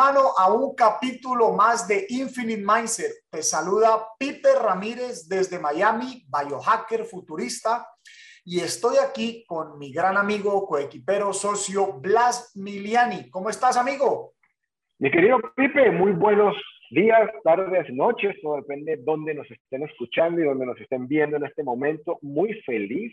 Superhumano, a un capítulo más de Infinite Mindset. Te saluda Pipe Ramírez desde Miami, biohacker futurista, y estoy aquí con mi gran amigo, coequipero, socio Blas Miliani. ¿Cómo estás, amigo? Mi querido Pipe, muy buenos días, tardes, noches, todo depende de dónde nos estén escuchando y dónde nos estén viendo en este momento. Muy feliz,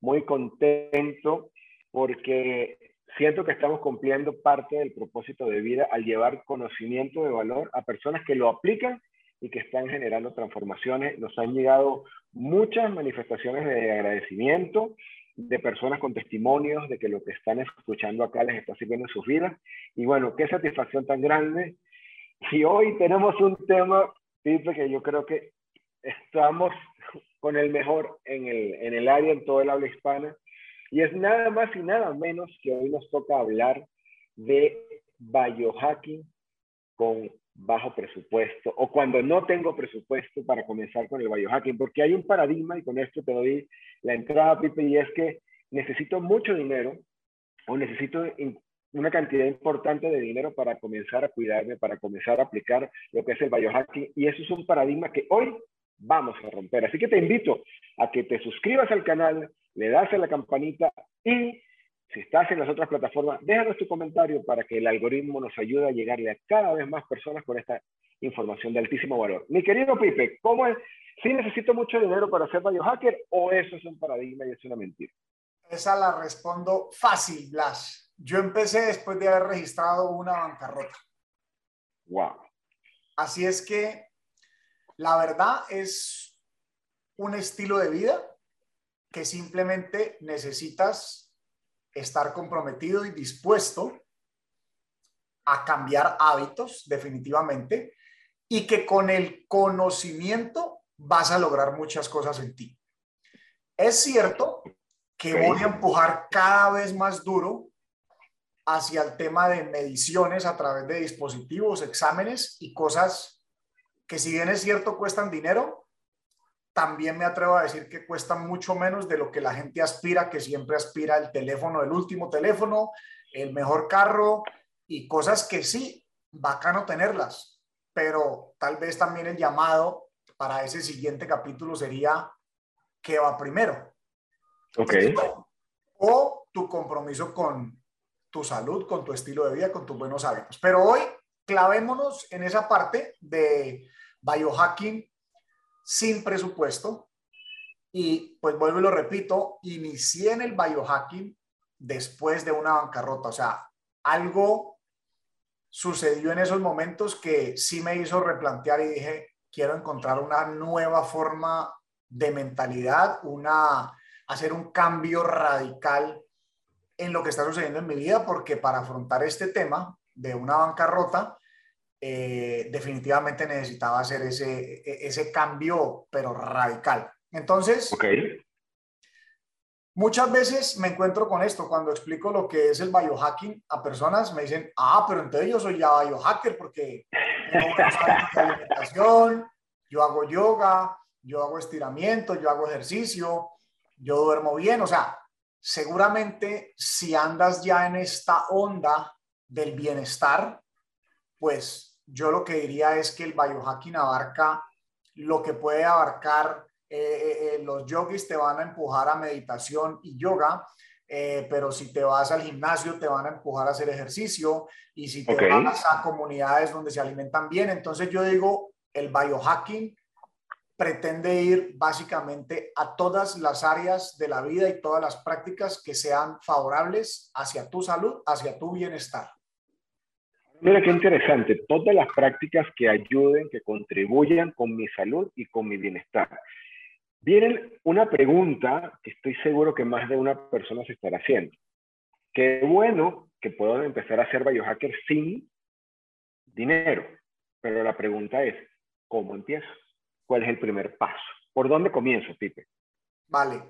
muy contento, porque siento que estamos cumpliendo parte del propósito de vida al llevar conocimiento de valor a personas que lo aplican y que están generando transformaciones. Nos han llegado muchas manifestaciones de agradecimiento de personas con testimonios de que lo que están escuchando acá les está sirviendo en sus vidas. Y bueno, qué satisfacción tan grande. Y hoy tenemos un tema, Pipe, que yo creo que estamos con el mejor en el, en el área, en todo el habla hispana, y es nada más y nada menos que hoy nos toca hablar de biohacking con bajo presupuesto o cuando no tengo presupuesto para comenzar con el biohacking, porque hay un paradigma y con esto te doy la entrada, Pipe, y es que necesito mucho dinero o necesito una cantidad importante de dinero para comenzar a cuidarme, para comenzar a aplicar lo que es el biohacking y eso es un paradigma que hoy vamos a romper. Así que te invito a que te suscribas al canal, le das a la campanita y si estás en las otras plataformas, déjanos tu comentario para que el algoritmo nos ayude a llegarle a cada vez más personas con esta información de altísimo valor. Mi querido Pipe, ¿cómo es? ¿Sí necesito mucho dinero para ser biohacker o eso es un paradigma y es una mentira? Esa la respondo fácil, Blas. Yo empecé después de haber registrado una bancarrota. Wow. Así es que la verdad es un estilo de vida que simplemente necesitas estar comprometido y dispuesto a cambiar hábitos definitivamente y que con el conocimiento vas a lograr muchas cosas en ti. Es cierto que voy a empujar cada vez más duro hacia el tema de mediciones a través de dispositivos, exámenes y cosas que si bien es cierto cuestan dinero, también me atrevo a decir que cuesta mucho menos de lo que la gente aspira, que siempre aspira el teléfono, el último teléfono, el mejor carro y cosas que sí, bacano tenerlas, pero tal vez también el llamado para ese siguiente capítulo sería ¿qué va primero? Ok. O tu compromiso con tu salud, con tu estilo de vida, con tus buenos hábitos. Pero hoy clavémonos en esa parte de biohacking sin presupuesto. Y pues vuelvo y lo repito, inicié en el biohacking después de una bancarrota. O sea, algo sucedió en esos momentos que sí me hizo replantear y dije, quiero encontrar una nueva forma de mentalidad, una, hacer un cambio radical en lo que está sucediendo en mi vida, porque para afrontar este tema de una bancarrota, eh, definitivamente necesitaba hacer ese, e, ese cambio, pero radical. Entonces, muchas veces me encuentro con esto. Cuando explico lo que es el biohacking a personas, me dicen, ah, pero entonces yo soy ya biohacker porque alimentación, yo hago yoga, yo hago estiramiento, yo hago ejercicio, yo duermo bien, o sea, seguramente si andas ya en esta onda del bienestar, pues yo lo que diría es que el biohacking abarca lo que puede abarcar, eh, eh, eh, los yogis te van a empujar a meditación y yoga, pero si te vas al gimnasio te van a empujar a hacer ejercicio y si te vas a comunidades donde se alimentan bien, entonces yo digo, el biohacking pretende ir básicamente a todas las áreas de la vida y todas las prácticas que sean favorables hacia tu salud, hacia tu bienestar. Mira qué interesante, todas las prácticas que ayuden, que contribuyan con mi salud y con mi bienestar. Viene una pregunta que estoy seguro que más de una persona se estará haciendo. Qué bueno que puedo empezar a ser biohacker sin dinero, pero la pregunta es, ¿cómo empiezo? ¿Cuál es el primer paso? ¿Por dónde comienzo, Pipe? Vale.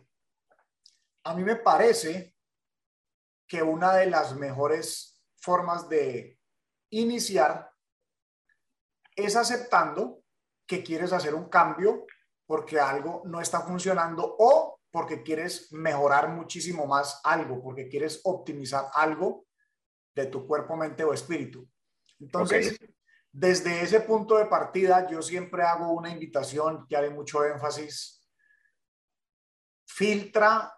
A mí me parece que una de las mejores formas de iniciar es aceptando que quieres hacer un cambio porque algo no está funcionando o porque quieres mejorar muchísimo más algo, porque quieres optimizar algo de tu cuerpo, mente o espíritu. Entonces, desde ese punto de partida, yo siempre hago una invitación que haré mucho énfasis. Filtra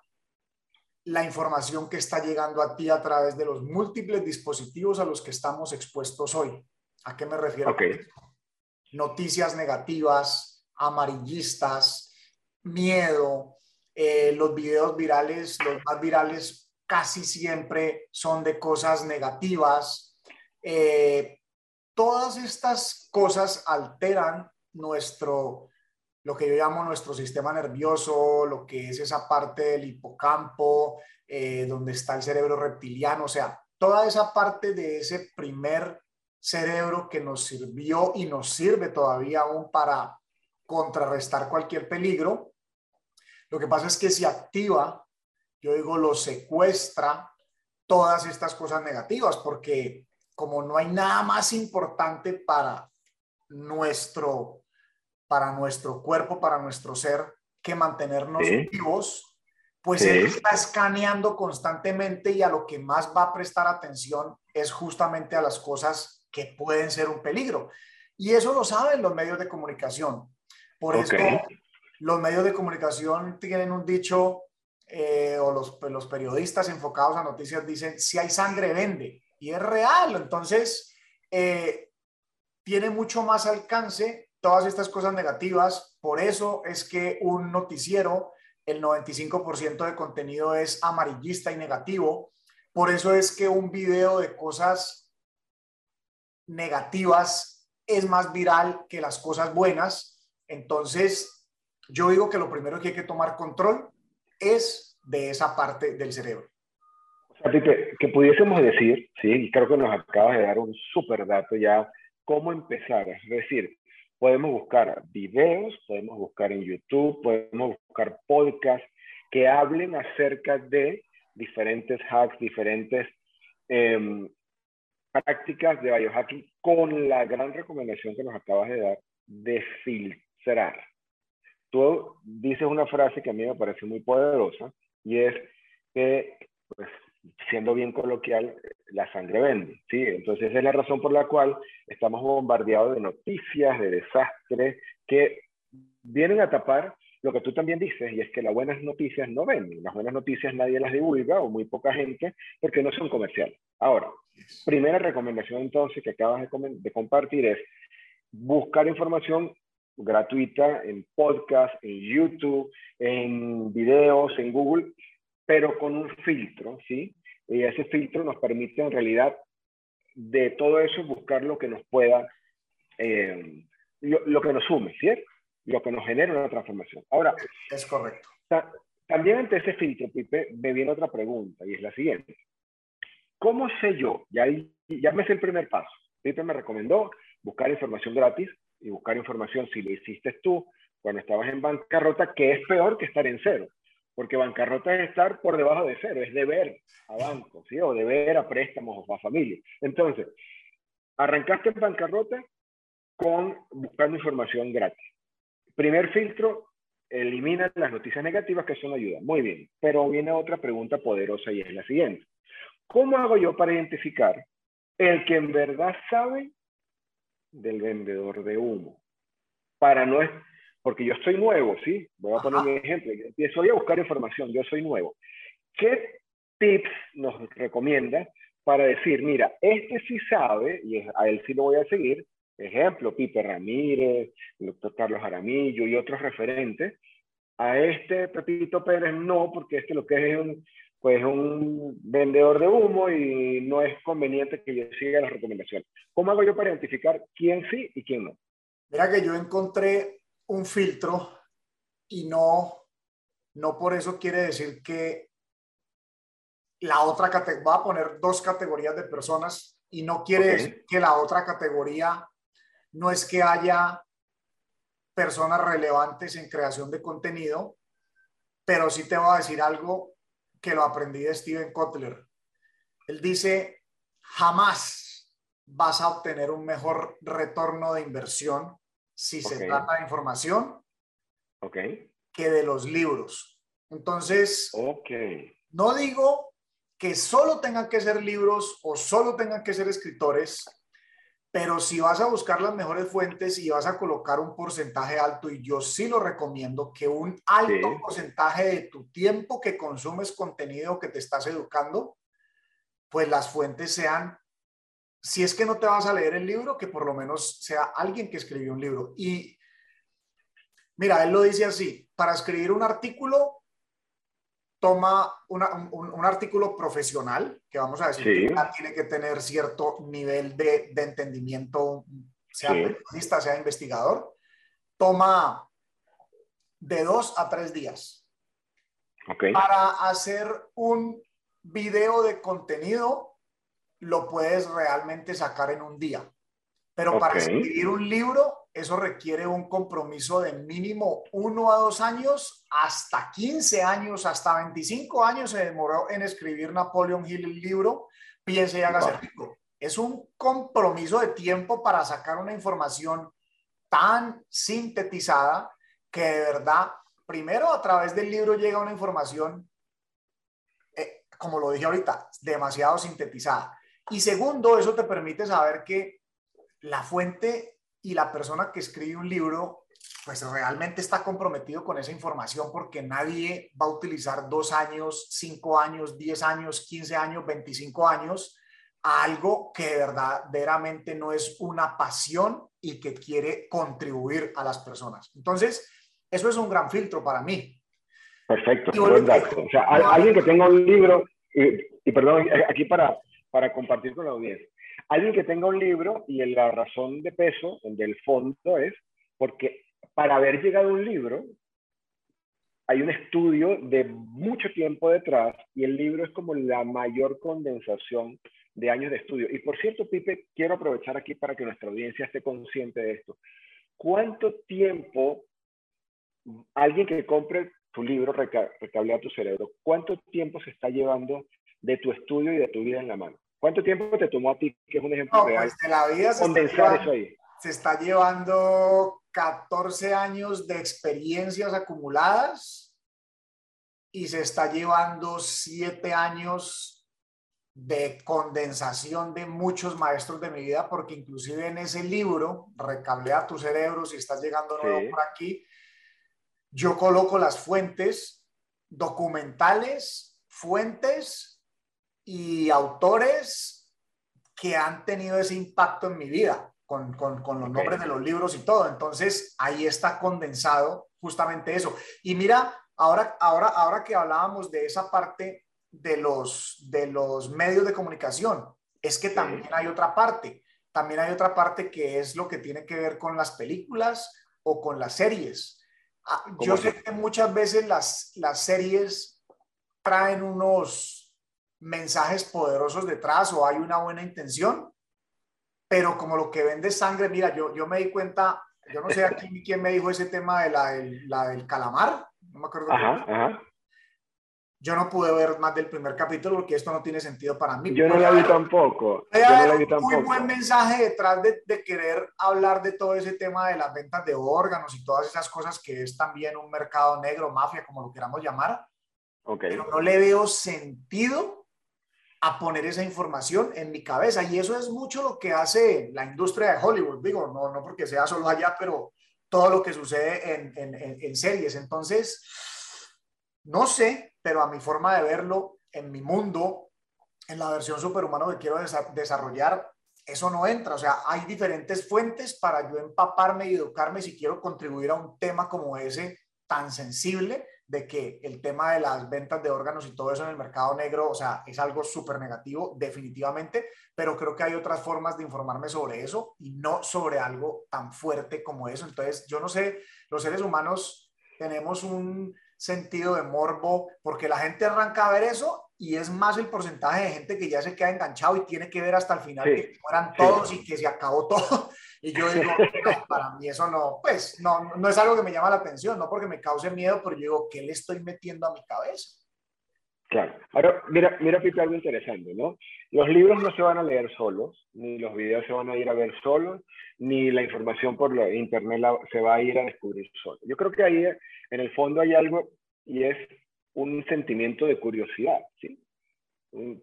la información que está llegando a ti a través de los múltiples dispositivos a los que estamos expuestos hoy. ¿A qué me refiero? Noticias negativas, amarillistas, miedo, eh, los videos virales, los más virales casi siempre son de cosas negativas. Eh, todas estas cosas alteran nuestro, lo que yo llamo nuestro sistema nervioso, lo que es esa parte del hipocampo, eh, donde está el cerebro reptiliano, o sea, toda esa parte de ese primer cerebro que nos sirvió y nos sirve todavía aún para contrarrestar cualquier peligro. Lo que pasa es que se activa, yo digo, lo secuestra todas estas cosas negativas, porque como no hay nada más importante para nuestro, para nuestro cuerpo, para nuestro ser, que mantenernos vivos, pues él está escaneando constantemente y a lo que más va a prestar atención es justamente a las cosas que pueden ser un peligro. Y eso lo saben los medios de comunicación. Por eso los medios de comunicación tienen un dicho, eh, o los, los periodistas enfocados a noticias dicen, si hay sangre, vende y es real. Entonces, eh, tiene mucho más alcance todas estas cosas negativas. Por eso es que un noticiero, el 95% de contenido es amarillista y negativo. Por eso es que un video de cosas negativas es más viral que las cosas buenas. Entonces, yo digo que lo primero que hay que tomar control es de esa parte del cerebro que pudiésemos decir, sí, y creo que nos acabas de dar un súper dato ya, cómo empezar. Es decir, podemos buscar videos, podemos buscar en YouTube, podemos buscar podcasts que hablen acerca de diferentes hacks, diferentes em, prácticas de biohacking con la gran recomendación que nos acabas de dar de filtrar. Tú dices una frase que a mí me parece muy poderosa y es que pues, siendo bien coloquial, la sangre vende, ¿sí? Entonces esa es la razón por la cual estamos bombardeados de noticias, de desastres, que vienen a tapar lo que tú también dices, y es que las buenas noticias no venden. Las buenas noticias nadie las divulga o muy poca gente porque no son comerciales. Ahora, primera recomendación entonces que acabas de, de compartir es buscar información gratuita en podcast, en YouTube, en videos, en Google, pero con un filtro, ¿sí? Y ese filtro nos permite en realidad de todo eso buscar lo que nos pueda, eh, lo, que nos sume, ¿cierto? Lo que nos genera una transformación. Ahora, es correcto. también ante ese filtro, Pipe, me viene otra pregunta y es la siguiente. ¿Cómo sé yo? Ya, ya me sé el primer paso. Pipe me recomendó buscar información gratis y buscar información si lo hiciste tú cuando estabas en bancarrota, que es peor que estar en cero porque bancarrota es estar por debajo de cero, es deber a bancos, ¿sí? o deber a préstamos o a familia. Entonces, arrancaste en bancarrota con buscando información gratis. Primer filtro, elimina las noticias negativas que son ayuda. Muy bien, pero viene otra pregunta poderosa y es la siguiente. ¿Cómo hago yo para identificar el que en verdad sabe del vendedor de humo? Para no porque yo estoy nuevo, ¿sí? Voy a poner un ejemplo. Yo empiezo a buscar información, yo soy nuevo. ¿Qué tips nos recomienda para decir, mira, este sí sabe, y a él sí lo voy a seguir, ejemplo, Pipe Ramírez, el doctor Carlos Aramillo y otros referentes, a este Pepito Pérez no, porque este lo que es un, pues un vendedor de humo y no es conveniente que yo siga las recomendaciones. ¿Cómo hago yo para identificar quién sí y quién no? Mira que yo encontré un filtro y no, no por eso quiere decir que la otra categoría, va a poner dos categorías de personas y no quiere decir que la otra categoría no es que haya personas relevantes en creación de contenido, pero sí te voy a decir algo que lo aprendí de Steven Kotler. Él dice, jamás vas a obtener un mejor retorno de inversión si se trata de información okay. que de los libros. Entonces, okay. no digo que solo tengan que ser libros o solo tengan que ser escritores, pero si vas a buscar las mejores fuentes y vas a colocar un porcentaje alto, y yo sí lo recomiendo, que un alto porcentaje de tu tiempo que consumes contenido que te estás educando, pues las fuentes sean, si es que no te vas a leer el libro, que por lo menos sea alguien que escribió un libro. Y mira, él lo dice así, para escribir un artículo toma un, artículo profesional, que vamos a decir que tiene que tener cierto nivel de, entendimiento, sea periodista, sea investigador, toma de dos a tres días. Para hacer un video de contenido, lo puedes realmente sacar en un día. Pero para escribir un libro, eso requiere un compromiso de mínimo uno a dos años, hasta 15 años, hasta 25 años se demoró en escribir Napoleon Hill el libro, Piense y hágase rico. Es un compromiso de tiempo para sacar una información tan sintetizada que de verdad, primero a través del libro llega una información, eh, como lo dije ahorita, demasiado sintetizada. Y segundo, eso te permite saber que la fuente y la persona que escribe un libro, pues realmente está comprometido con esa información porque nadie va a utilizar dos años, cinco años, diez años, quince años, veinticinco años a algo que verdaderamente no es una pasión y que quiere contribuir a las personas. Entonces, eso es un gran filtro para mí. Perfecto, O sea, alguien que tenga un libro, y, y perdón, aquí para, para compartir con la audiencia, Alguien que tenga un libro y la razón de peso del fondo es porque para haber llegado a un libro hay un estudio de mucho tiempo detrás y el libro es como la mayor condensación de años de estudio. Y por cierto, Pipe, quiero aprovechar aquí para que nuestra audiencia esté consciente de esto. ¿Cuánto tiempo alguien que compre tu libro Recablea tu cerebro, cuánto tiempo se está llevando de tu estudio y de tu vida en la mano? ¿Cuánto tiempo te tomó a ti, que es un ejemplo real, pues de la vida se condensar eso ahí? Se está llevando 14 años de experiencias acumuladas y se está llevando 7 años de condensación de muchos maestros de mi vida, porque inclusive en ese libro, Recablea tu cerebro, si estás llegando nuevo por aquí, yo coloco las fuentes documentales, fuentes y autores que han tenido ese impacto en mi vida, con, con, con los nombres de los libros y todo. Entonces, ahí está condensado justamente eso. Y mira, ahora, ahora, ahora que hablábamos de esa parte de los, de los medios de comunicación, es que también hay otra parte. También hay otra parte que es lo que tiene que ver con las películas o con las series. Ah, yo sé que muchas veces las, las series traen unos, mensajes poderosos detrás o hay una buena intención, pero como lo que vende sangre, mira, yo, yo me di cuenta, yo no sé aquí quién me dijo ese tema de la, la del calamar, no me acuerdo. Yo no pude ver más del primer capítulo porque esto no tiene sentido para mí. Yo no la vi tampoco. Hay un muy buen mensaje detrás de, de, querer hablar de todo ese tema de las ventas de órganos y todas esas cosas que es también un mercado negro, mafia, como lo queramos llamar. Okay. Pero no le veo sentido a poner esa información en mi cabeza. Y eso es mucho lo que hace la industria de Hollywood, digo, no, no porque sea solo allá, pero todo lo que sucede en, en, en, series. Entonces, no sé, pero a mi forma de verlo, en mi mundo, en la versión superhumano que quiero desarrollar, eso no entra. O sea, hay diferentes fuentes para yo empaparme y educarme si quiero contribuir a un tema como ese tan sensible de que el tema de las ventas de órganos y todo eso en el mercado negro, o sea, es algo súper negativo, definitivamente, pero creo que hay otras formas de informarme sobre eso y no sobre algo tan fuerte como eso. Entonces, yo no sé, los seres humanos tenemos un sentido de morbo porque la gente arranca a ver eso y es más el porcentaje de gente que ya se queda enganchado y tiene que ver hasta el final que mueran todos y que se acabó todo. Y yo digo, para mí eso no, pues no, no es algo que me llama la atención, no porque me cause miedo, pero yo digo, ¿qué le estoy metiendo a mi cabeza? Claro. Ahora, mira, mira, Pipe, algo interesante, ¿no? Los libros no se van a leer solos, ni los videos se van a ir a ver solos, ni la información por la internet se va a ir a descubrir solo. Yo creo que ahí, en el fondo, hay algo y es un sentimiento de curiosidad, ¿sí?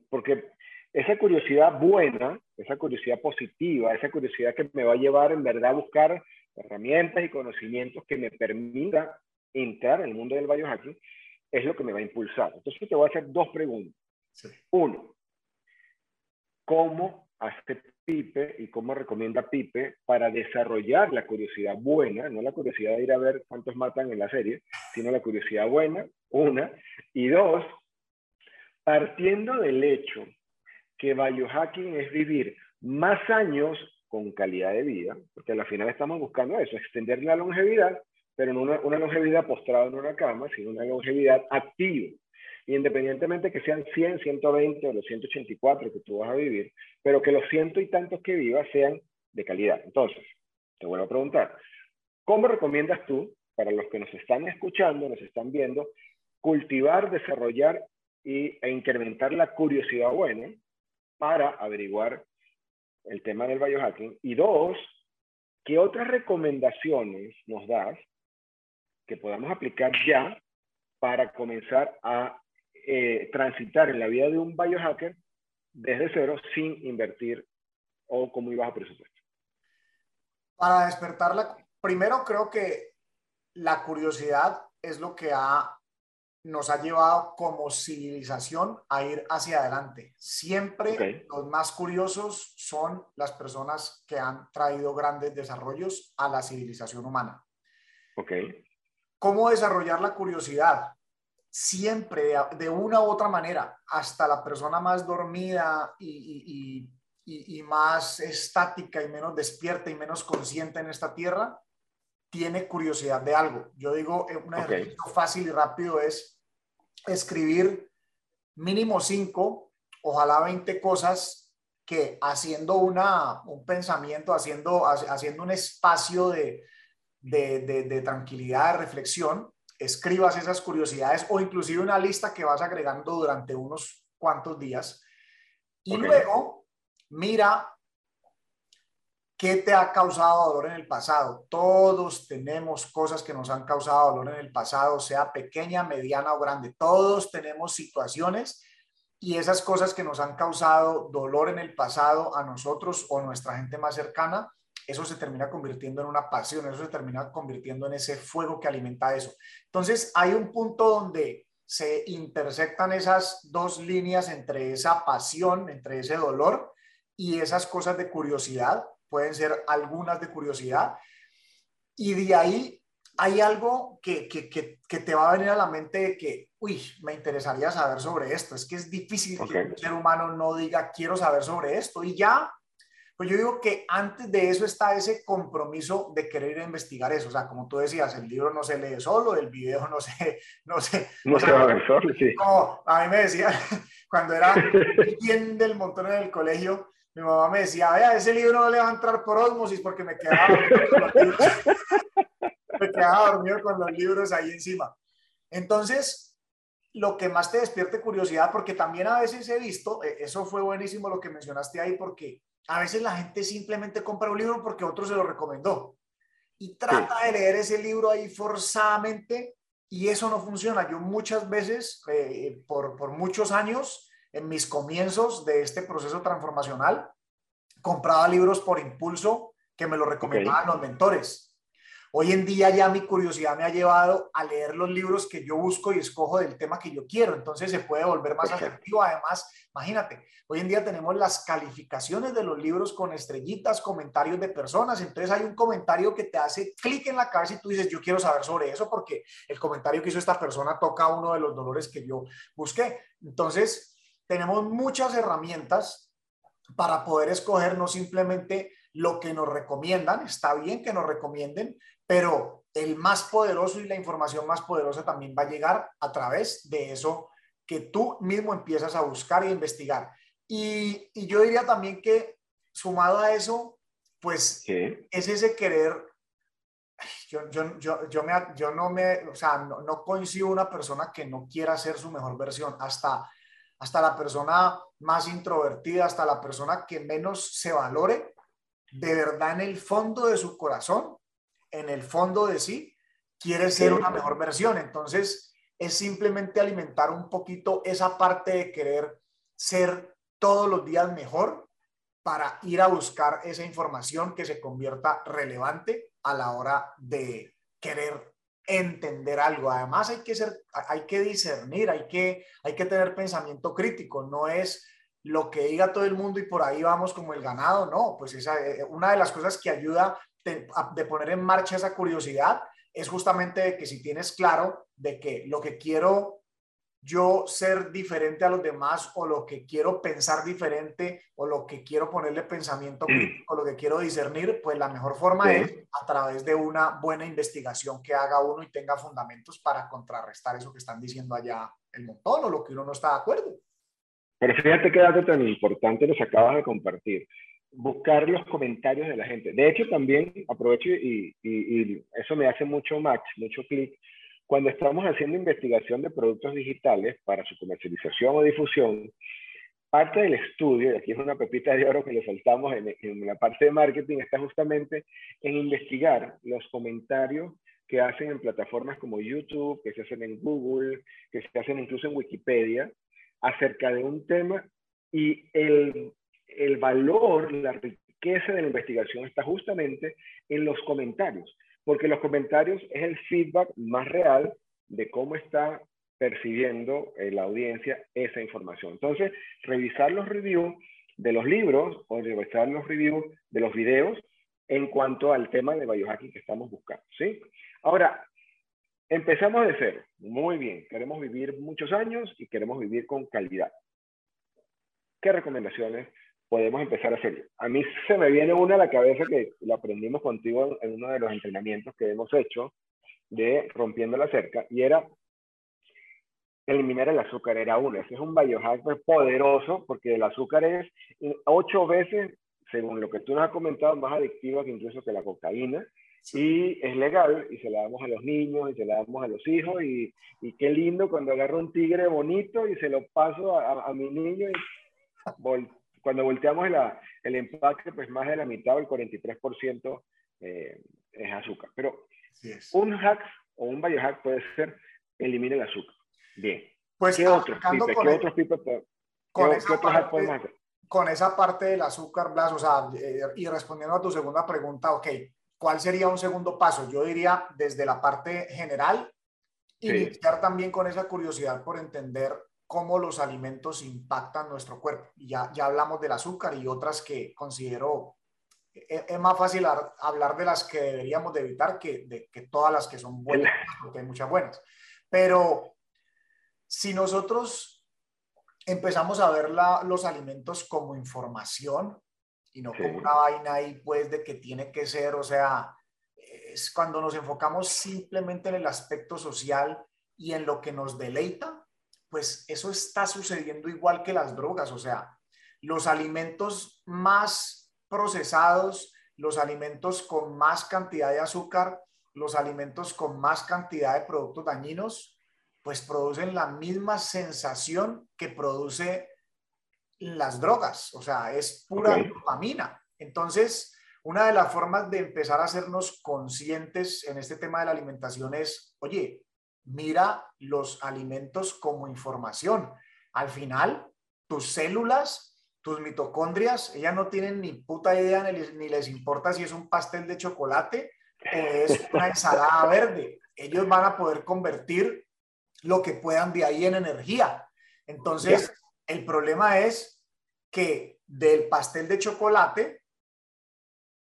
Porque esa curiosidad buena, esa curiosidad positiva, esa curiosidad que me va a llevar en verdad a buscar herramientas y conocimientos que me permitan entrar en el mundo del biohacking, es lo que me va a impulsar. Entonces te voy a hacer dos preguntas. Uno, ¿cómo hace Pipe y cómo recomienda Pipe para desarrollar la curiosidad buena, no la curiosidad de ir a ver cuántos matan en la serie, sino la curiosidad buena, una, y dos, partiendo del hecho que biohacking es vivir más años con calidad de vida, porque al final estamos buscando eso, extender la longevidad, pero no una, una longevidad postrada en una cama, sino una longevidad activa. Independientemente que sean 100, 120 o los 184 que tú vas a vivir, pero que los ciento y tantos que vivas sean de calidad. Entonces, te vuelvo a preguntar, ¿cómo recomiendas tú, para los que nos están escuchando, nos están viendo, cultivar, desarrollar y, e incrementar la curiosidad buena para averiguar el tema del biohacking? Y dos, ¿qué otras recomendaciones nos das que podamos aplicar ya para comenzar a eh, transitar en la vida de un biohacker desde cero sin invertir o como ibas a presupuesto? Para despertarla, primero creo que la curiosidad es lo que ha, nos ha llevado como civilización a ir hacia adelante. Siempre los más curiosos son las personas que han traído grandes desarrollos a la civilización humana. Okay. ¿Cómo desarrollar la curiosidad? Siempre, de una u otra manera, hasta la persona más dormida y, más estática y menos despierta y menos consciente en esta tierra, tiene curiosidad de algo. Yo digo, eh, un ejercicio fácil y rápido es escribir mínimo cinco, ojalá 20 cosas que haciendo una, un pensamiento, haciendo, haciendo un espacio de, de, tranquilidad, de reflexión, escribas esas curiosidades o inclusive una lista que vas agregando durante unos cuantos días y luego mira qué te ha causado dolor en el pasado. Todos tenemos cosas que nos han causado dolor en el pasado, sea pequeña, mediana o grande. Todos tenemos situaciones y esas cosas que nos han causado dolor en el pasado a nosotros o nuestra gente más cercana eso se termina convirtiendo en una pasión, eso se termina convirtiendo en ese fuego que alimenta eso. Entonces, hay un punto donde se intersectan esas dos líneas entre esa pasión, entre ese dolor y esas cosas de curiosidad, pueden ser algunas de curiosidad, y de ahí hay algo que, que, que, te va a venir a la mente de que, uy, me interesaría saber sobre esto. Es que es difícil que un ser humano no diga, quiero saber sobre esto. Y ya pues yo digo que antes de eso está ese compromiso de querer ir a investigar eso. O sea, como tú decías, el libro no se lee solo, el video no se... No, se, no se va a ver solo, sí. Como a mí me decía, cuando era bien del montón en el colegio, mi mamá me decía, vea, ese libro no le va a entrar por osmosis porque me quedaba dormido con los libros, me quedaba dormido con los libros ahí encima. Entonces, lo que más te despierte curiosidad, porque también a veces he visto, e, eso fue buenísimo lo que mencionaste ahí, porque a veces la gente simplemente compra un libro porque otro se lo recomendó y trata de leer ese libro ahí forzadamente y eso no funciona. Yo muchas veces, eh, por, por muchos años, en mis comienzos de este proceso transformacional, compraba libros por impulso que me lo recomendaban los mentores. Hoy en día ya mi curiosidad me ha llevado a leer los libros que yo busco y escojo del tema que yo quiero, entonces se puede volver más atractivo. Además, imagínate, hoy en día tenemos las calificaciones de los libros con estrellitas, comentarios de personas, entonces hay un comentario que te hace clic en la cabeza y tú dices, yo quiero saber sobre eso porque el comentario que hizo esta persona toca uno de los dolores que yo busqué. Entonces, tenemos muchas herramientas para poder escoger no simplemente lo que nos recomiendan, está bien que nos recomienden, pero el más poderoso y la información más poderosa también va a llegar a través de eso que tú mismo empiezas a buscar y investigar. Y, yo diría también que sumado a eso, pues es ese querer, yo, yo, yo, yo, me, yo no me, o sea, no, no coincido una persona que no quiera ser su mejor versión, hasta, hasta la persona más introvertida, hasta la persona que menos se valore, de verdad en el fondo de su corazón en el fondo de sí quiere ser una mejor versión. Entonces, es simplemente alimentar un poquito esa parte de querer ser todos los días mejor para ir a buscar esa información que se convierta relevante a la hora de querer entender algo. Además hay que ser, hay que discernir, hay que, hay que tener pensamiento crítico. No es lo que diga todo el mundo y por ahí vamos como el ganado. No, pues esa, eh, una de las cosas que ayuda de, de poner en marcha esa curiosidad es justamente que si tienes claro de que lo que quiero yo ser diferente a los demás o lo que quiero pensar diferente o lo que quiero ponerle pensamiento crítico, lo que quiero discernir, pues la mejor forma es a través de una buena investigación que haga uno y tenga fundamentos para contrarrestar eso que están diciendo allá el montón o lo que uno no está de acuerdo. Pero fíjate qué dato tan importante nos acabas de compartir. Buscar los comentarios de la gente. De hecho, también aprovecho y, y, y eso me hace mucho match, mucho clic cuando estamos haciendo investigación de productos digitales para su comercialización o difusión, parte del estudio, y aquí es una pepita de oro que le saltamos en, en, la parte de marketing, está justamente en investigar los comentarios que hacen en plataformas como YouTube, que se hacen en Google, que se hacen incluso en Wikipedia, acerca de un tema y el, el valor, la riqueza de la investigación está justamente en los comentarios porque los comentarios es el feedback más real de cómo está percibiendo eh, la audiencia esa información. Entonces, revisar los reviews de los libros o revisar los reviews de los videos en cuanto al tema de biohacking que estamos buscando, ¿sí? Ahora, empezamos de cero. Muy bien, queremos vivir muchos años y queremos vivir con calidad. ¿Qué recomendaciones podemos empezar a hacer. A mí se me viene una a la cabeza que lo aprendimos contigo en uno de los entrenamientos que hemos hecho de rompiendo la cerca y era eliminar el azúcar, era uno. Ese es un biohack poderoso porque el azúcar es ocho veces, según lo que tú nos has comentado, más adictiva que incluso que la cocaína. Y es legal y se la damos a los niños y se la damos a los hijos y, y qué lindo cuando agarro un tigre bonito y se lo paso a, a mi niño y cuando volteamos el empaque, pues más de la mitad o el 43% eh, es azúcar. Pero un hack o un biohack puede ser elimina el azúcar. Bien. Pues ¿Qué otros ¿Qué otros con esa parte, hacer? Con esa parte del azúcar, Blas, o sea, eh, y respondiendo a tu segunda pregunta, ok, ¿cuál sería un segundo paso? Yo diría desde la parte general, iniciar también con esa curiosidad por entender cómo los alimentos impactan nuestro cuerpo. Y ya, ya hablamos del azúcar y otras que considero, e, es, más fácil hablar de las que deberíamos de evitar que de que todas las que son buenas, porque hay muchas buenas. Pero si nosotros empezamos a ver la, los alimentos como información y no como una vaina ahí, pues, de que tiene que ser, o sea, es cuando nos enfocamos simplemente en el aspecto social y en lo que nos deleita, pues eso está sucediendo igual que las drogas, o sea, los alimentos más procesados, los alimentos con más cantidad de azúcar, los alimentos con más cantidad de productos dañinos, pues producen la misma sensación que produce las drogas, o sea, es pura dopamina. Entonces, una de las formas de empezar a hacernos conscientes en este tema de la alimentación es, oye, mira los alimentos como información. Al final, tus células, tus mitocondrias, ellas no tienen ni puta idea ni les, importa si es un pastel de chocolate o es una ensalada verde. Ellos van a poder convertir lo que puedan de ahí en energía. Entonces, el problema es que del pastel de chocolate,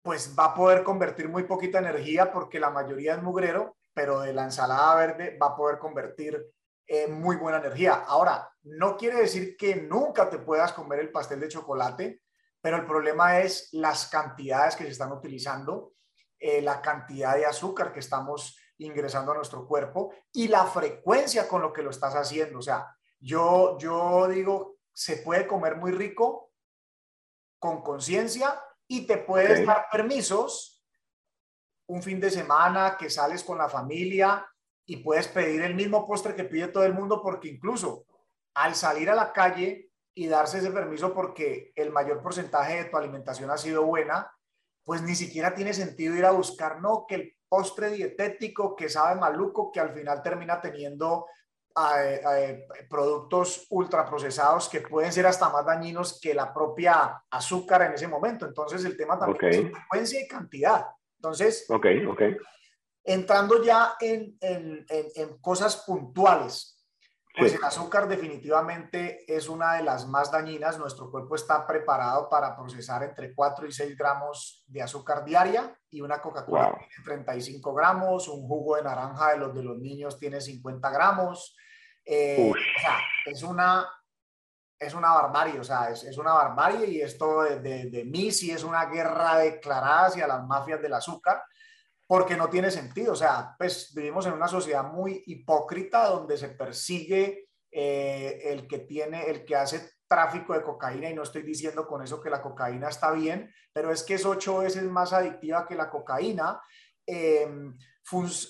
pues va a poder convertir muy poquita energía porque la mayoría es mugrero pero de la ensalada verde va a poder convertir en muy buena energía. Ahora, no quiere decir que nunca te puedas comer el pastel de chocolate, pero el problema es las cantidades que se están utilizando, eh, la cantidad de azúcar que estamos ingresando a nuestro cuerpo y la frecuencia con lo que lo estás haciendo. O sea, yo, yo digo, se puede comer muy rico con conciencia y te puedes dar permisos un fin de semana que sales con la familia y puedes pedir el mismo postre que pide todo el mundo porque incluso al salir a la calle y darse ese permiso porque el mayor porcentaje de tu alimentación ha sido buena, pues ni siquiera tiene sentido ir a buscar, no, que el postre dietético que sabe maluco, que al final termina teniendo productos ultraprocesados que pueden ser hasta más dañinos que la propia azúcar en ese momento. Entonces, el tema también es frecuencia y cantidad. Entonces, okay, okay. entrando ya en, en, en, cosas puntuales, pues el azúcar definitivamente es una de las más dañinas. Nuestro cuerpo está preparado para procesar entre 4 y 6 gramos de azúcar diaria y una Coca-Cola tiene 35 gramos, un jugo de naranja de los de los niños tiene 50 gramos. Eh, o sea, es una, es una barbarie, o sea, es, es una barbarie y esto de, de, de mí sí es una guerra declarada hacia las mafias del azúcar porque no tiene sentido. O sea, pues vivimos en una sociedad muy hipócrita donde se persigue eh, el que tiene, el que hace tráfico de cocaína y no estoy diciendo con eso que la cocaína está bien, pero es que es ocho veces más adictiva que la cocaína. Eh,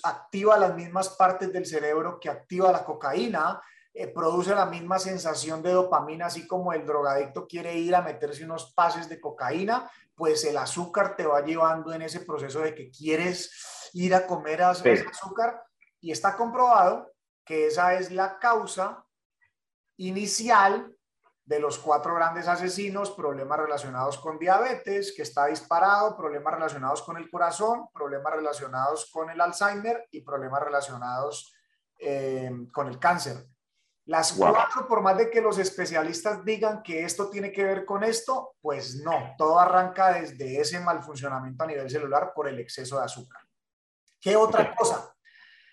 activa las mismas partes del cerebro que activa la cocaína, eh, produce la misma sensación de dopamina, así como el drogadicto quiere ir a meterse unos pases de cocaína, pues el azúcar te va llevando en ese proceso de que quieres ir a comer azúcar y está comprobado que esa es la causa inicial de los cuatro grandes asesinos, problemas relacionados con diabetes, que está disparado, problemas relacionados con el corazón, problemas relacionados con el Alzheimer y problemas relacionados eh, con el cáncer. Las cuatro, por más de que los especialistas digan que esto tiene que ver con esto, pues no, todo arranca desde ese mal funcionamiento a nivel celular por el exceso de azúcar. ¿Qué otra cosa?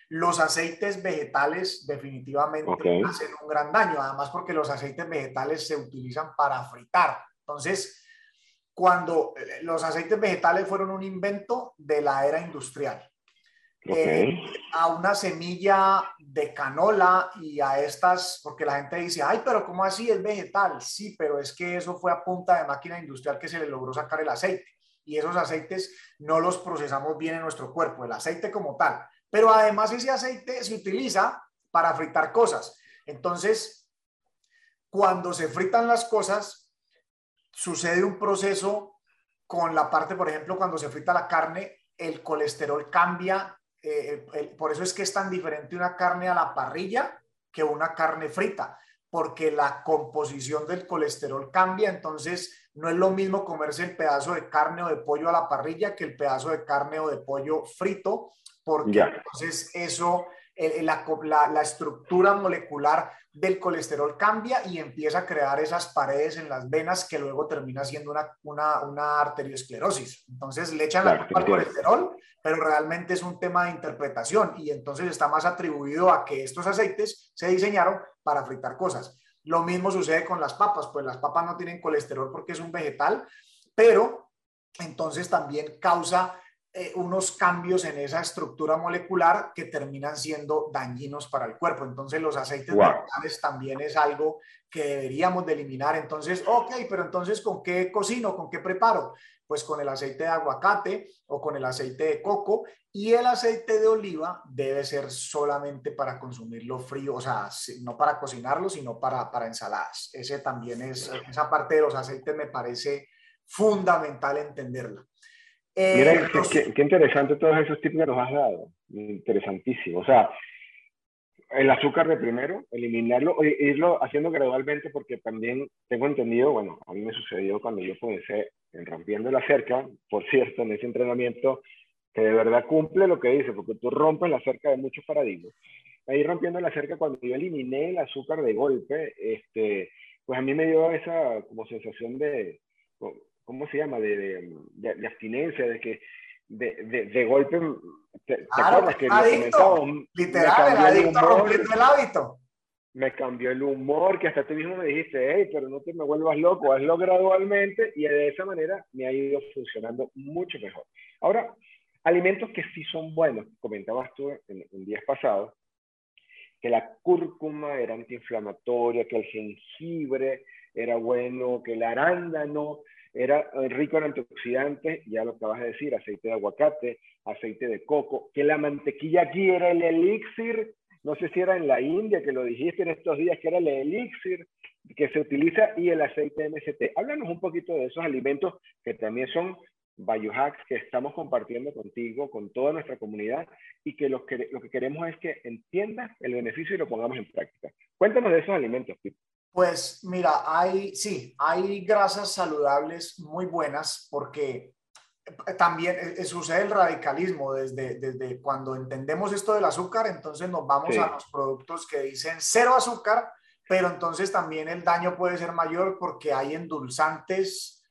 Los aceites vegetales definitivamente hacen un gran daño, además porque los aceites vegetales se utilizan para fritar. Entonces, cuando eh, los aceites vegetales fueron un invento de la era industrial, eh, a una semilla de canola y a estas, porque la gente dice, ay, pero ¿cómo así es vegetal? Sí, pero es que eso fue a punta de máquina industrial que se le logró sacar el aceite y esos aceites no los procesamos bien en nuestro cuerpo, el aceite como tal. Pero además ese aceite se utiliza para fritar cosas. Entonces, cuando se fritan las cosas, sucede un proceso con la parte, por ejemplo, cuando se frita la carne, el colesterol cambia eh, por eso es que es tan diferente una carne a la parrilla que una carne frita, porque la composición del colesterol cambia, entonces no es lo mismo comerse el pedazo de carne o de pollo a la parrilla que el pedazo de carne o de pollo frito, porque entonces eso la, estructura molecular del colesterol cambia y empieza a crear esas paredes en las venas que luego termina siendo una, una, una arteriosclerosis. Entonces le echan la culpa al colesterol, pero realmente es un tema de interpretación y entonces está más atribuido a que estos aceites se diseñaron para fritar cosas. Lo mismo sucede con las papas, pues las papas no tienen colesterol porque es un vegetal, pero entonces también causa eh, unos cambios en esa estructura molecular que terminan siendo dañinos para el cuerpo. Entonces los aceites vegetales también es algo que deberíamos de eliminar. Entonces, ok, pero entonces ¿con qué cocino? ¿Con qué preparo? Pues con el aceite de aguacate o con el aceite de coco y el aceite de oliva debe ser solamente para consumirlo frío, o sea, no para cocinarlo, sino para, para ensaladas. Ese también es, esa parte de los aceites me parece fundamental entenderla. Mira, eh, qué, interesante todos esos tips que nos has dado. Interesantísimo. O sea, el azúcar de primero, eliminarlo, irlo haciendo gradualmente, porque también tengo entendido, bueno, a mí me sucedió cuando yo comencé en Rompiendo la Cerca, por cierto, en ese entrenamiento, que de verdad cumple lo que dice, porque tú rompes la cerca de muchos paradigmas. Ahí rompiendo la cerca, cuando yo eliminé el azúcar de golpe, este, pues a mí me dio esa como sensación de, ¿cómo se llama? De, de, abstinencia, de que de, de, golpe, ¿te, acuerdas que adicto, literal, el adicto rompiendo el hábito? Me cambió el humor, que hasta tú mismo me dijiste, hey, pero no te me vuelvas loco, hazlo gradualmente y de esa manera me ha ido funcionando mucho mejor. Ahora, alimentos que sí son buenos, comentabas tú en, en días pasados, que la cúrcuma era antiinflamatoria, que el jengibre era bueno, que el arándano era eh, rico en antioxidantes, ya lo acabas de decir, aceite de aguacate, aceite de coco, que la mantequilla aquí era el elixir, no sé si era en la India que lo dijiste en estos días, que era el elixir que se utiliza y el aceite MST. Háblanos un poquito de esos alimentos que también son biohacks que estamos compartiendo contigo, con toda nuestra comunidad y que lo que, lo que queremos es que entiendas el beneficio y lo pongamos en práctica. Cuéntanos de esos alimentos, Pues mira, hay, sí, hay grasas saludables muy buenas porque también eh, eh, sucede el radicalismo desde, desde cuando entendemos esto del azúcar, entonces nos vamos a los productos que dicen cero azúcar, pero entonces también el daño puede ser mayor porque hay endulzantes,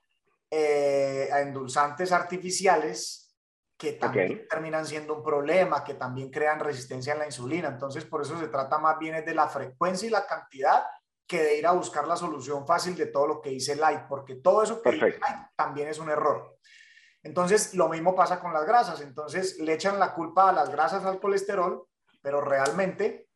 eh, endulzantes artificiales que también terminan siendo un problema, que también crean resistencia en la insulina. Entonces, por eso se trata más bien de la frecuencia y la cantidad que de ir a buscar la solución fácil de todo lo que dice Light, porque todo eso que dice Light también es un error. Entonces, lo mismo pasa con las grasas. Entonces, le echan la culpa a las grasas al colesterol, pero realmente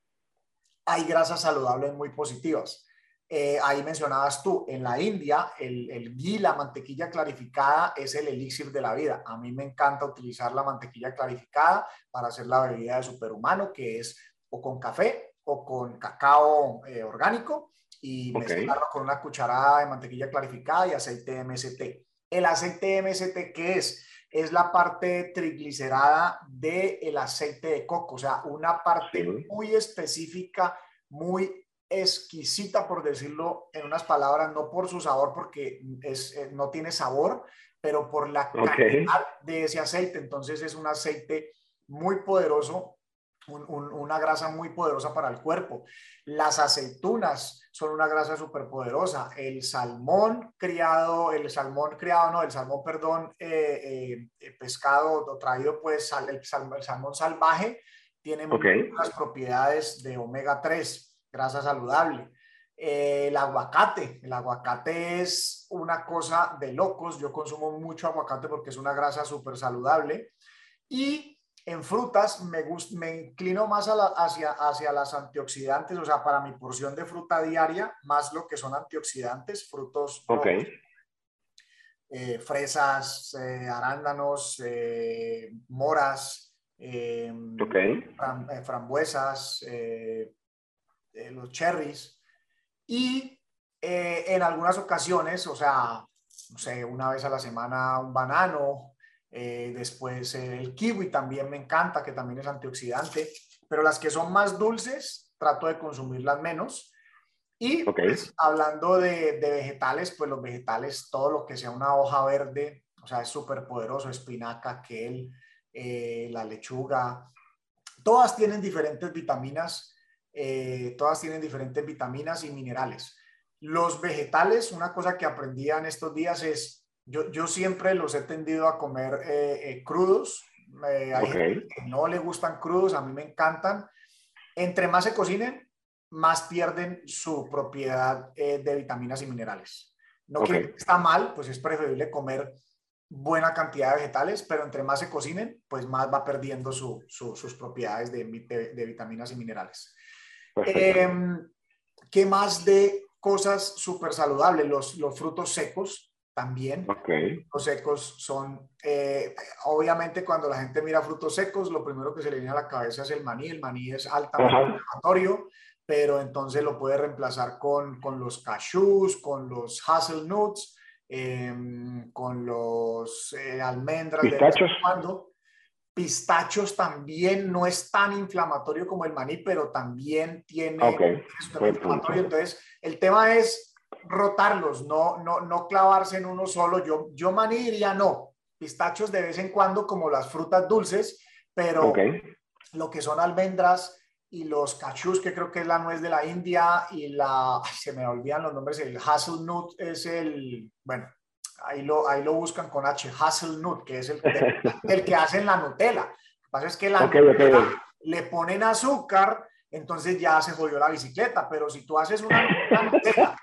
hay grasas saludables muy positivas. Eh, ahí mencionabas tú, en la India, el, el ghee, la mantequilla clarificada, es el elixir de la vida. A mí me encanta utilizar la mantequilla clarificada para hacer la bebida de superhumano, que es o con café o con cacao eh, orgánico y mezclarlo con una cucharada de mantequilla clarificada y aceite MST. El aceite MST, ¿qué es? Es la parte triglicerada del aceite de coco, o sea, una parte muy específica, muy exquisita, por decirlo en unas palabras, no por su sabor, porque es, eh, no tiene sabor, pero por la calidad de ese aceite. Entonces es un aceite muy poderoso una grasa muy poderosa para el cuerpo. Las aceitunas son una grasa súper poderosa. El salmón criado, el salmón criado, no, el salmón, perdón, eh, eh, pescado o traído, pues el, salmón, salvaje tiene muchas propiedades de omega 3, grasa saludable. Eh, el aguacate, el aguacate es una cosa de locos. Yo consumo mucho aguacate porque es una grasa súper saludable. Y en frutas me, me inclino más hacia, hacia las antioxidantes, o sea, para mi porción de fruta diaria, más lo que son antioxidantes, frutos, eh, fresas, eh, arándanos, eh, moras, em, frambuesas, los cherries. Y en algunas ocasiones, o sea, no sé, una vez a la semana un banano, eh, después el kiwi también me encanta, que también es antioxidante, pero las que son más dulces, trato de consumirlas menos. Y pues, hablando de, vegetales, pues los vegetales, todo lo que sea una hoja verde, o sea, es súper poderoso, espinaca, kale, eh, la lechuga, todas tienen diferentes vitaminas, eh, todas tienen diferentes vitaminas y minerales. Los vegetales, una cosa que aprendí en estos días es yo, yo siempre los he tendido a comer eh, eh, crudos. Eh, hay gente que no le gustan crudos, a mí me encantan. Entre más se cocinen, más pierden su propiedad de vitaminas y minerales. No que está mal, pues es preferible comer buena cantidad de vegetales, pero entre más se cocinen, pues más va perdiendo su, sus propiedades de, de, vitaminas y minerales. Em, ¿Qué más de cosas súper saludables? Los, los frutos secos también. Los secos son, eh, obviamente cuando la gente mira frutos secos, lo primero que se le viene a la cabeza es el maní. El maní es altamente inflamatorio, pero entonces lo puede reemplazar con, con los cashews, con los hazelnuts, em, con los eh, almendras. Pistachos. De Pistachos también no es tan inflamatorio como el maní, pero también tiene... inflamatorio. Entonces, el tema es rotarlos, no, no, no clavarse en uno solo. Yo, yo maní diría no, pistachos de vez en cuando como las frutas dulces, pero lo que son almendras y los cachus, que creo que es la nuez de la India, y la, se me olvidan los nombres, el hazelnut es el, bueno, ahí lo, ahí lo buscan con H, hazelnut, que es el, el, que hacen la Nutella. Lo que pasa es que la le ponen azúcar, entonces ya se jodió la bicicleta, pero si tú haces una, una Nutella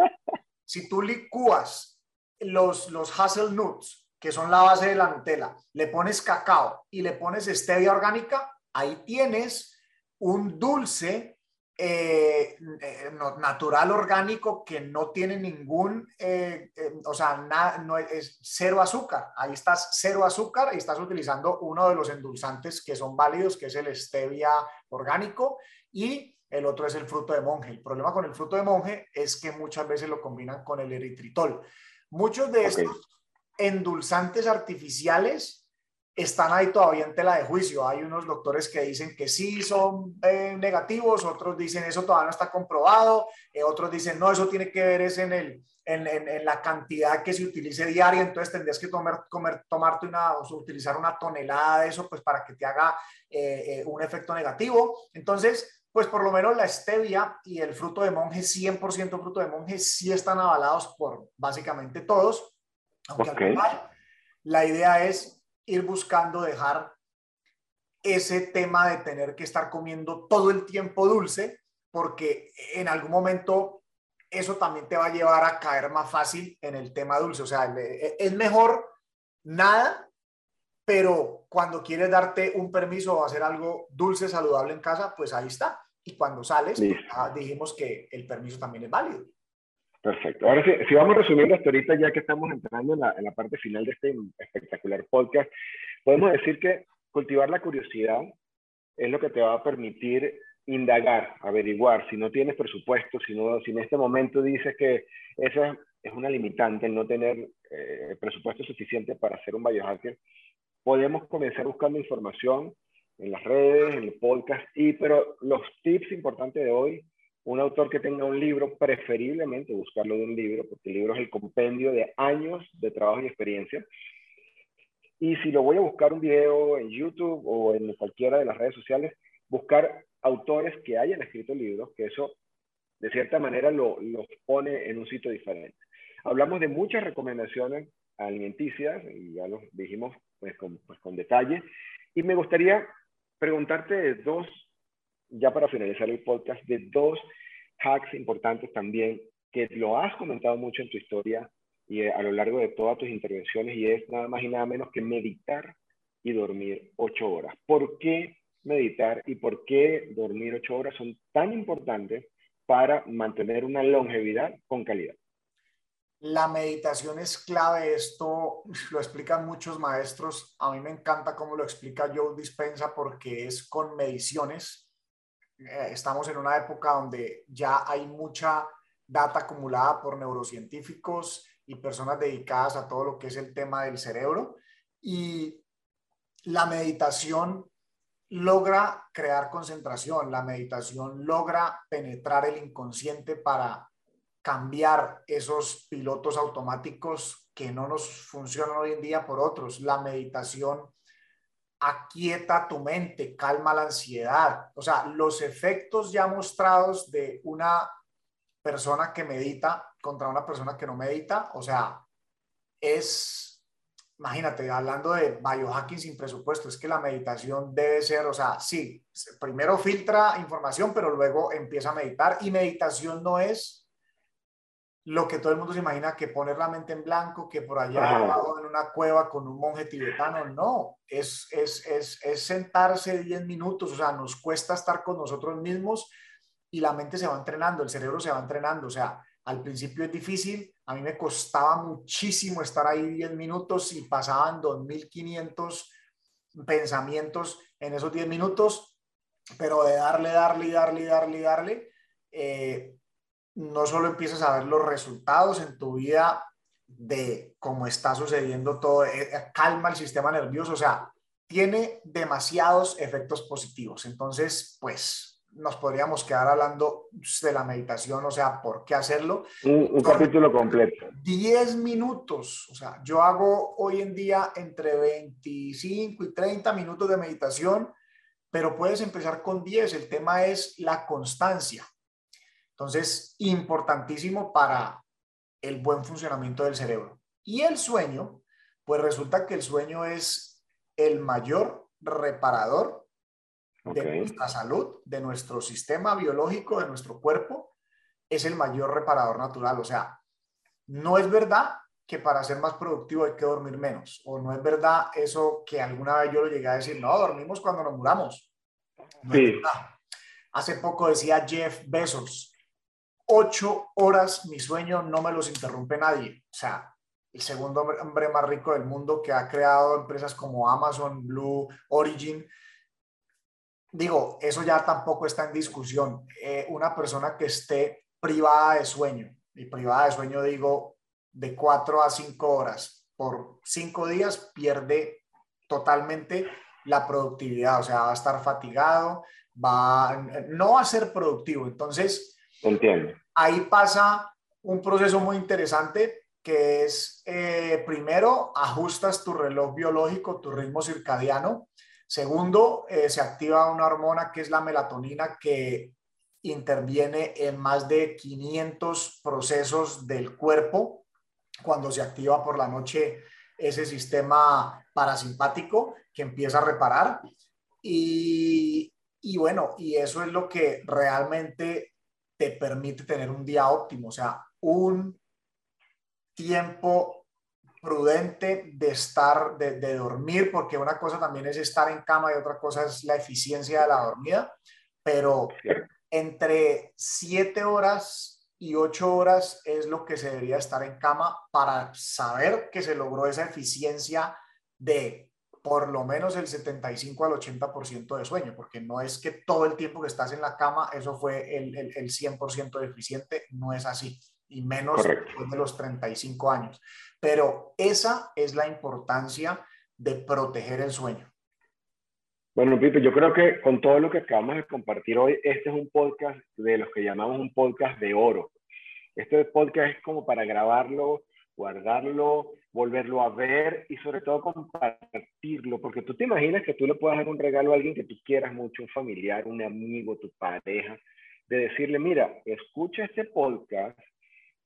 si tú licúas los, los hazelnuts, que son la base de la Nutella, le pones cacao y le pones stevia orgánica, ahí tienes un dulce eh, eh, natural orgánico que no tiene ningún, eh, o sea, no es cero azúcar. Ahí estás cero azúcar y estás utilizando uno de los endulzantes que son válidos, que es el stevia orgánico y el otro es el fruto de monje. El problema con el fruto de monje es que muchas veces lo combinan con el eritritol. Muchos de estos endulzantes artificiales están ahí todavía en tela de juicio. Hay unos doctores que dicen que sí son eh, negativos, otros dicen eso todavía no está comprobado, eh, otros dicen no, eso tiene que ver es en, el, en, en, la cantidad que se utilice diaria, entonces tendrías que tomar, comer, tomarte una, o utilizar una tonelada de eso pues para que te haga eh, un efecto negativo. Entonces, pues por lo menos la stevia y el fruto de monje, 100% fruto de monje, sí están avalados por básicamente todos, aunque al final la idea es ir buscando dejar ese tema de tener que estar comiendo todo el tiempo dulce, porque en algún momento eso también te va a llevar a caer más fácil en el tema dulce. O sea, es mejor nada, pero cuando quieres darte un permiso o hacer algo dulce, saludable en casa, pues ahí está. Y cuando sales, pues dijimos que el permiso también es válido. Perfecto. Ahora sí, si vamos resumiendo hasta ahorita, ya que estamos entrando en la, en la parte final de este espectacular podcast, podemos decir que cultivar la curiosidad es lo que te va a permitir indagar, averiguar, si no tienes presupuesto, si, no, si en este momento dices que esa es una limitante, el no tener eh, presupuesto suficiente para hacer un biohacker, podemos comenzar buscando información en las redes, en el podcast, y, pero los tips importantes de hoy un autor que tenga un libro, preferiblemente buscarlo de un libro, porque el libro es el compendio de años de trabajo y experiencia. Y si lo voy a buscar un video en YouTube o en cualquiera de las redes sociales, buscar autores que hayan escrito libros, que eso de cierta manera lo, los pone en un sitio diferente. Hablamos de muchas recomendaciones alimenticias, y ya lo dijimos pues, con, pues, detalle, y me gustaría preguntarte de dos ya para finalizar el podcast, de dos hacks importantes también que lo has comentado mucho en tu historia y eh, a lo largo de todas tus intervenciones y es nada más y nada menos que meditar y dormir ocho horas. ¿Por qué meditar y por qué dormir ocho horas son tan importantes para mantener una longevidad con calidad? La meditación es clave, esto lo explican muchos maestros, a mí me encanta cómo lo explica Joe Dispensa porque es con mediciones, eh, estamos en una época donde ya hay mucha data acumulada por neurocientíficos y personas dedicadas a todo lo que es el tema del cerebro. Y la meditación logra crear concentración, la meditación logra penetrar el inconsciente para cambiar esos pilotos automáticos que no nos funcionan hoy en día por otros. La meditación aquieta tu mente, calma la ansiedad. O sea, los efectos ya mostrados de una persona que medita contra una persona que no medita, o sea, es, imagínate, hablando de biohacking sin presupuesto, es que la meditación debe ser, o sea, sí, primero filtra información, pero luego empieza a meditar y meditación no es lo que todo el mundo se imagina que poner la mente en blanco, que por allá abajo en una cueva con un monje tibetano, no, es, es, es, es sentarse 10 minutos, o sea, nos cuesta estar con nosotros mismos y la mente se va entrenando, el cerebro se va entrenando, o sea, al principio es difícil, a mí me costaba muchísimo estar ahí 10 minutos y pasaban 2.500 pensamientos en esos 10 minutos, pero de darle, darle, darle, darle, darle, eh, no solo empiezas a ver los resultados en tu vida de cómo está sucediendo todo, eh, eh, calma el sistema nervioso, o sea, tiene demasiados efectos positivos. Entonces, pues nos podríamos quedar hablando de la meditación, o sea, ¿por qué hacerlo? Un, capítulo completo. 10 minutos, o sea, yo hago hoy en día entre 25 y 30 minutos de meditación, pero puedes empezar con 10. El tema es la constancia. Entonces, importantísimo para el buen funcionamiento del cerebro. Y el sueño, pues resulta que el sueño es el mayor reparador de nuestra salud, de nuestro sistema biológico, de nuestro cuerpo, es el mayor reparador natural. O sea, no es verdad que para ser más productivo hay que dormir menos, o no es verdad eso que alguna vez yo lo llegué a decir, no, dormimos cuando nos muramos. sí. Hace poco decía Jeff Bezos, ocho horas mi sueño no me los interrumpe nadie. O sea, el segundo hombre más rico del mundo que ha creado empresas como Amazon, Blue, Origin. Digo, eso ya tampoco está en discusión. Eh, una persona que esté privada de sueño, y privada de sueño digo de cuatro a cinco horas por cinco días pierde totalmente la productividad, o sea, va a estar fatigado, va, no va a ser productivo. Entonces, Entiendo. ahí pasa un proceso muy interesante que es, eh, primero, ajustas tu reloj biológico, tu ritmo circadiano. Segundo, eh, se activa una hormona que es la melatonina que interviene en más de 500 procesos del cuerpo cuando se activa por la noche ese sistema parasimpático que empieza a reparar. Y, y bueno, y eso es lo que realmente te permite tener un día óptimo, o sea, un tiempo prudente de estar, de, dormir, porque una cosa también es estar en cama y otra cosa es la eficiencia de la dormida, pero entre siete horas y ocho horas es lo que se debería estar en cama para saber que se logró esa eficiencia de por lo menos el 75 al 80% de sueño, porque no es que todo el tiempo que estás en la cama, eso fue el, el, el 100% eficiente, no es así, y menos Correcto. después de los 35 años. Pero esa es la importancia de proteger el sueño. Bueno, Pipe, yo creo que con todo lo que acabamos de compartir hoy, este es un podcast de los que llamamos un podcast de oro. Este podcast es como para grabarlo, guardarlo, volverlo a ver y sobre todo compartirlo, porque tú te imaginas que tú le puedas dar un regalo a alguien que tú quieras mucho, un familiar, un amigo, tu pareja, de decirle, mira, escucha este podcast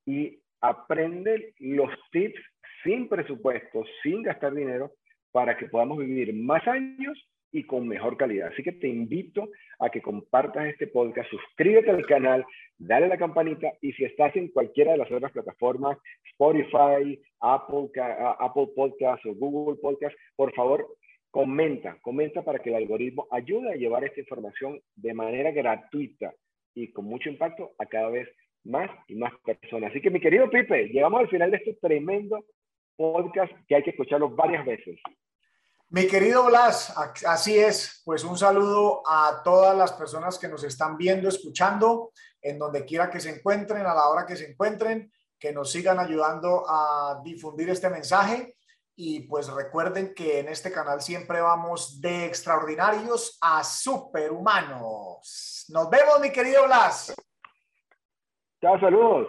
y aprende los tips sin presupuesto, sin gastar dinero, para que podamos vivir más años y con mejor calidad. Así que te invito a que compartas este podcast, suscríbete al canal, dale la campanita y si estás en cualquiera de las otras plataformas, Spotify, Apple, Apple Podcasts o Google Podcasts, por favor, comenta, comenta para que el algoritmo ayude a llevar esta información de manera gratuita y con mucho impacto a cada vez más y más personas. Así que mi querido Pipe, llegamos al final de este tremendo podcast que hay que escucharlo varias veces. Mi querido Blas, así es, pues un saludo a todas las personas que nos están viendo, escuchando, en donde quiera que se encuentren, a la hora que se encuentren, que nos sigan ayudando a difundir este mensaje. Y pues recuerden que en este canal siempre vamos de extraordinarios a superhumanos. Nos vemos, mi querido Blas. Chao, saludos.